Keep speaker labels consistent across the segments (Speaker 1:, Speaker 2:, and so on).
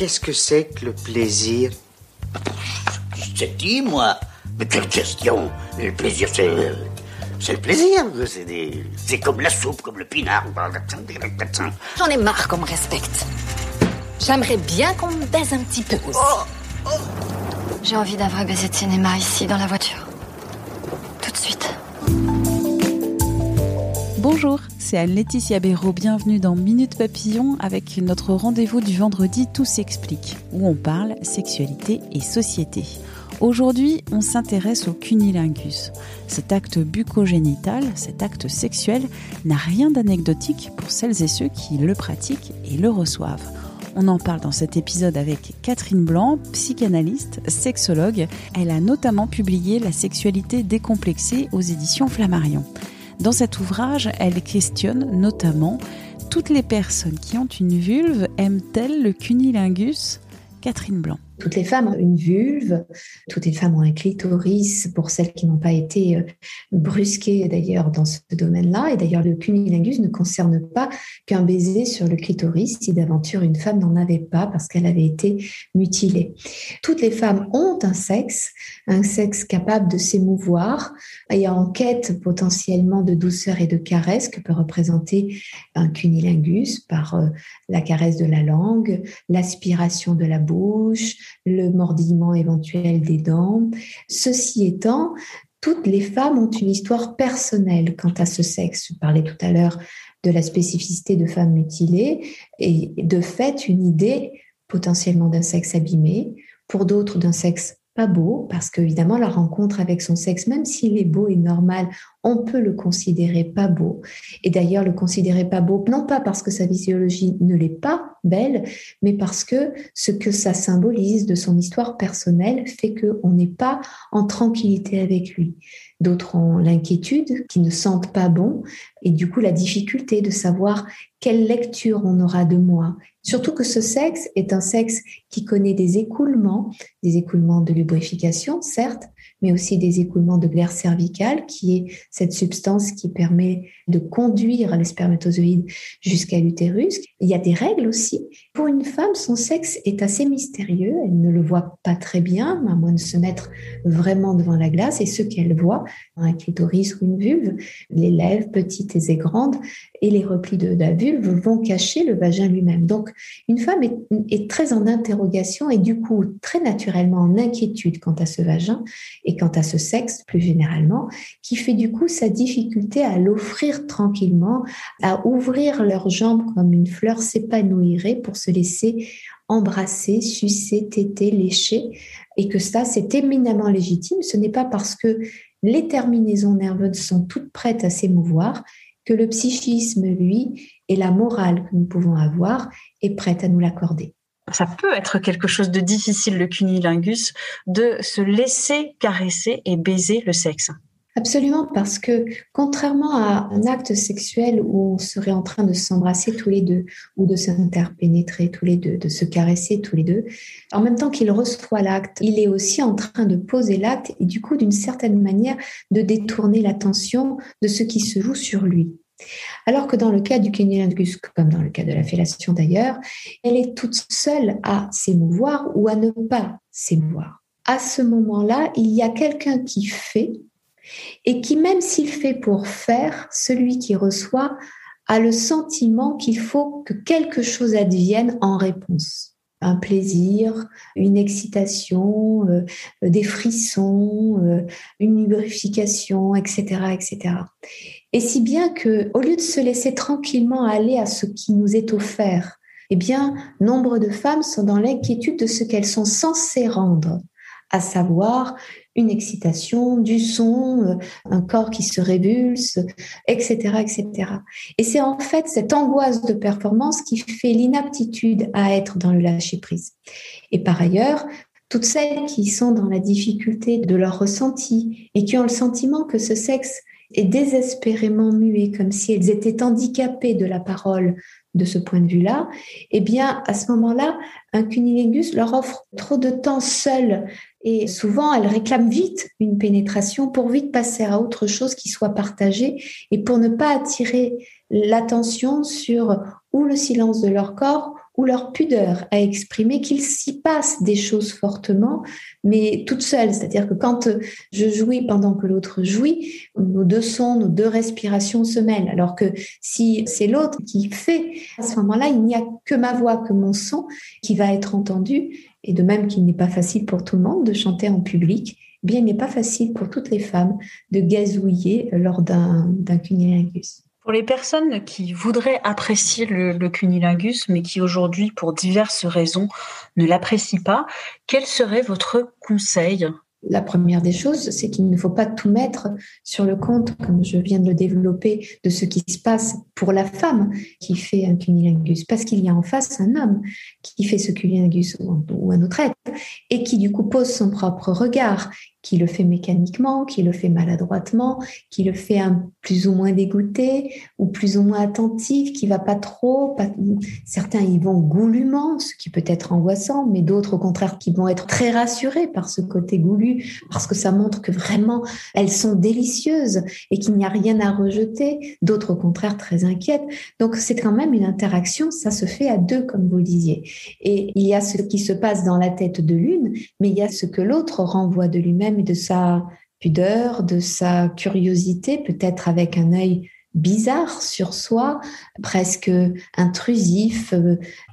Speaker 1: Qu'est-ce que c'est que le plaisir?
Speaker 2: Je te dis, moi. Mais quelle question Le plaisir, c'est. C'est le plaisir. C'est des- c'est comme la soupe, comme le pinard.
Speaker 3: J'en ai marre qu'on me respecte. J'aimerais bien qu'on me baise un petit peu aussi.
Speaker 4: J'ai envie d'un vrai baiser de cinéma ici, dans la voiture.
Speaker 5: Bonjour, c'est Anne-Laetitia Béraud. Bienvenue dans Minute Papillon avec notre rendez-vous du vendredi Tout s'explique, où on parle sexualité et société. Aujourd'hui, on s'intéresse au cunilingus. Cet acte bucogénital, cet acte sexuel, n'a rien d'anecdotique pour celles et ceux qui le pratiquent et le reçoivent. On en parle dans cet épisode avec Catherine Blanc, psychanalyste, sexologue. Elle a notamment publié La sexualité décomplexée aux éditions Flammarion. Dans cet ouvrage, elle questionne notamment toutes les personnes qui ont une vulve aiment-elles le cunilingus? Catherine Blanc.
Speaker 6: Toutes les femmes ont une vulve, toutes les femmes ont un clitoris, pour celles qui n'ont pas été euh, brusquées d'ailleurs dans ce domaine-là. Et d'ailleurs, le cunilingus ne concerne pas qu'un baiser sur le clitoris si d'aventure une femme n'en avait pas parce qu'elle avait été mutilée. Toutes les femmes ont un sexe, un sexe capable de s'émouvoir et en quête potentiellement de douceur et de caresse que peut représenter un cunilingus par euh, la caresse de la langue, l'aspiration de la bouche, le mordillement éventuel des dents. Ceci étant, toutes les femmes ont une histoire personnelle quant à ce sexe. Je parlais tout à l'heure de la spécificité de femmes mutilées et de fait une idée potentiellement d'un sexe abîmé, pour d'autres d'un sexe pas beau, parce qu'évidemment la rencontre avec son sexe, même s'il est beau et normal, on peut le considérer pas beau. Et d'ailleurs le considérer pas beau, non pas parce que sa physiologie ne l'est pas belle, mais parce que ce que ça symbolise de son histoire personnelle fait qu'on n'est pas en tranquillité avec lui. D'autres ont l'inquiétude, qui ne sentent pas bon, et du coup la difficulté de savoir quelle lecture on aura de moi. Surtout que ce sexe est un sexe qui connaît des écoulements, des écoulements de lubrification, certes, mais aussi des écoulements de glaire cervicale, qui est cette substance qui permet de conduire les spermatozoïdes jusqu'à l'utérus. Il y a des règles aussi. Pour une femme, son sexe est assez mystérieux. Elle ne le voit pas très bien, à moins de se mettre vraiment devant la glace. Et ce qu'elle voit, un clitoris ou une vulve, les lèvres petites et grandes et les replis de la vulve vont cacher le vagin lui-même. Donc, une femme est, très en interrogation et du coup très naturellement en inquiétude quant à ce vagin et quant à ce sexe plus généralement, qui fait du coup sa difficulté à l'offrir tranquillement, à ouvrir leurs jambes comme une fleur s'épanouirait pour se laisser embrasser, sucer, téter, lécher, et que ça, c'est éminemment légitime. Ce n'est pas parce que les terminaisons nerveuses sont toutes prêtes à s'émouvoir que le psychisme, lui, et la morale que nous pouvons avoir est prête à nous l'accorder.
Speaker 7: Ça peut être quelque chose de difficile, le cunilingus, de se laisser caresser et baiser le sexe.
Speaker 6: Absolument, parce que contrairement à un acte sexuel où on serait en train de s'embrasser tous les deux ou de s'interpénétrer tous les deux, de se caresser tous les deux, en même temps qu'il reçoit l'acte, il est aussi en train de poser l'acte et du coup, d'une certaine manière, de détourner l'attention de ce qui se joue sur lui. Alors que dans le cas du cunilingus, comme dans le cas de la fellation d'ailleurs, elle est toute seule à s'émouvoir ou à ne pas s'émouvoir. À ce moment-là, il y a quelqu'un qui fait et qui, même s'il fait pour faire, celui qui reçoit a le sentiment qu'il faut que quelque chose advienne en réponse. Un plaisir, une excitation, euh, des frissons, euh, une lubrification, etc., etc. Et si bien que, au lieu de se laisser tranquillement aller à ce qui nous est offert, eh bien, nombre de femmes sont dans l'inquiétude de ce qu'elles sont censées rendre, à savoir une excitation, du son, euh, un corps qui se révulse, etc., etc. Et c'est en fait cette angoisse de performance qui fait l'inaptitude à être dans le lâcher prise. Et par ailleurs, toutes celles qui sont dans la difficulté de leur ressenti et qui ont le sentiment que ce sexe est désespérément muet, comme si elles étaient handicapées de la parole de ce point de vue-là, eh bien, à ce moment-là, un cunilingus leur offre trop de temps seul et souvent elles réclament vite une pénétration pour vite passer à autre chose qui soit partagée et pour ne pas attirer l'attention sur ou le silence de leur corps ou leur pudeur à exprimer qu'il s'y passe des choses fortement, mais toute seule. C'est-à-dire que quand je jouis pendant que l'autre jouit, nos deux sons, nos deux respirations se mêlent. Alors que si c'est l'autre qui fait, à ce moment-là, il n'y a que ma voix, que mon son qui va être entendu. Et de même qu'il n'est pas facile pour tout le monde de chanter en public, eh bien, il n'est pas facile pour toutes les femmes de gazouiller lors d'un cunilingus.
Speaker 7: Pour les personnes qui voudraient apprécier le, cunilingus, mais qui aujourd'hui, pour diverses raisons, ne l'apprécient pas, quel serait votre conseil?
Speaker 6: La première des choses, c'est qu'il ne faut pas tout mettre sur le compte, comme je viens de le développer, de ce qui se passe pour la femme qui fait un cunilingus, parce qu'il y a en face un homme qui fait ce cunilingus ou un autre être, et qui du coup pose son propre regard, qui le fait mécaniquement, qui le fait maladroitement, qui le fait plus ou moins dégoûté ou plus ou moins attentif, qui va pas trop. Certains y vont goulument, ce qui peut être angoissant, mais d'autres au contraire qui vont être très rassurés par ce côté goulu, parce que ça montre que vraiment elles sont délicieuses et qu'il n'y a rien à rejeter. D'autres au contraire très inquiètes. Donc c'est quand même une interaction, ça se fait à deux comme vous le disiez. Et il y a ce qui se passe dans la tête de l'une, mais il y a ce que l'autre renvoie de lui-même et de sa pudeur, de sa curiosité, peut-être avec un œil bizarre sur soi, presque intrusif.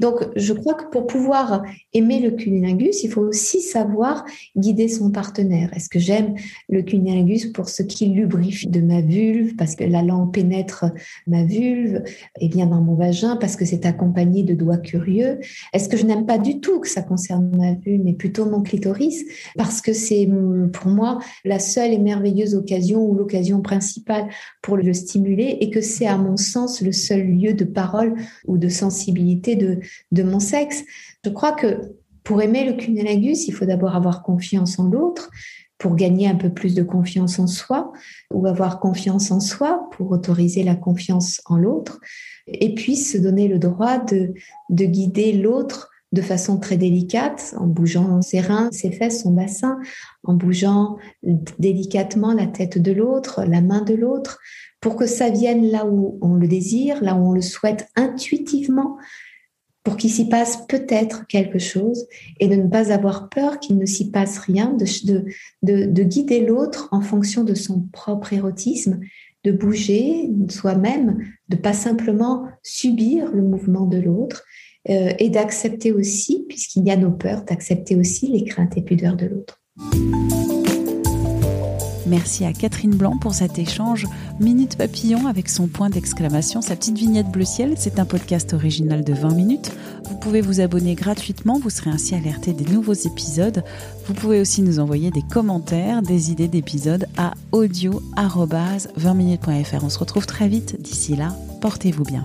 Speaker 6: Donc, je crois que pour pouvoir aimer le cunilingus, il faut aussi savoir guider son partenaire. Est-ce que j'aime le cunilingus pour ce qu'il lubrifie de ma vulve, parce que la langue pénètre ma vulve et vient dans mon vagin, parce que c'est accompagné de doigts curieux Est-ce que je n'aime pas du tout que ça concerne ma vulve, mais plutôt mon clitoris, parce que c'est pour moi la seule et merveilleuse occasion ou l'occasion principale pour le stimuler et que c'est à mon sens le seul lieu de parole ou de sensibilité de, de mon sexe. Je crois que pour aimer le cunnilingus, il faut d'abord avoir confiance en l'autre pour gagner un peu plus de confiance en soi ou avoir confiance en soi pour autoriser la confiance en l'autre et puis se donner le droit de, de guider l'autre de façon très délicate, en bougeant ses reins, ses fesses, son bassin, en bougeant délicatement la tête de l'autre, la main de l'autre, pour que ça vienne là où on le désire, là où on le souhaite intuitivement, pour qu'il s'y passe peut-être quelque chose et de ne pas avoir peur qu'il ne s'y passe rien, de, de, de guider l'autre en fonction de son propre érotisme, de bouger soi-même, de pas simplement subir le mouvement de l'autre euh, et d'accepter aussi, puisqu'il y a nos peurs, d'accepter aussi les craintes et pudeurs de l'autre.
Speaker 5: Merci à Catherine Blanc pour cet échange. Minute Papillon avec son point d'exclamation, sa petite vignette bleu ciel. C'est un podcast original de 20 minutes. Vous pouvez vous abonner gratuitement, vous serez ainsi alerté des nouveaux épisodes. Vous pouvez aussi nous envoyer des commentaires, des idées d'épisodes à audio-20minutes.fr. On se retrouve très vite. D'ici là, portez-vous bien.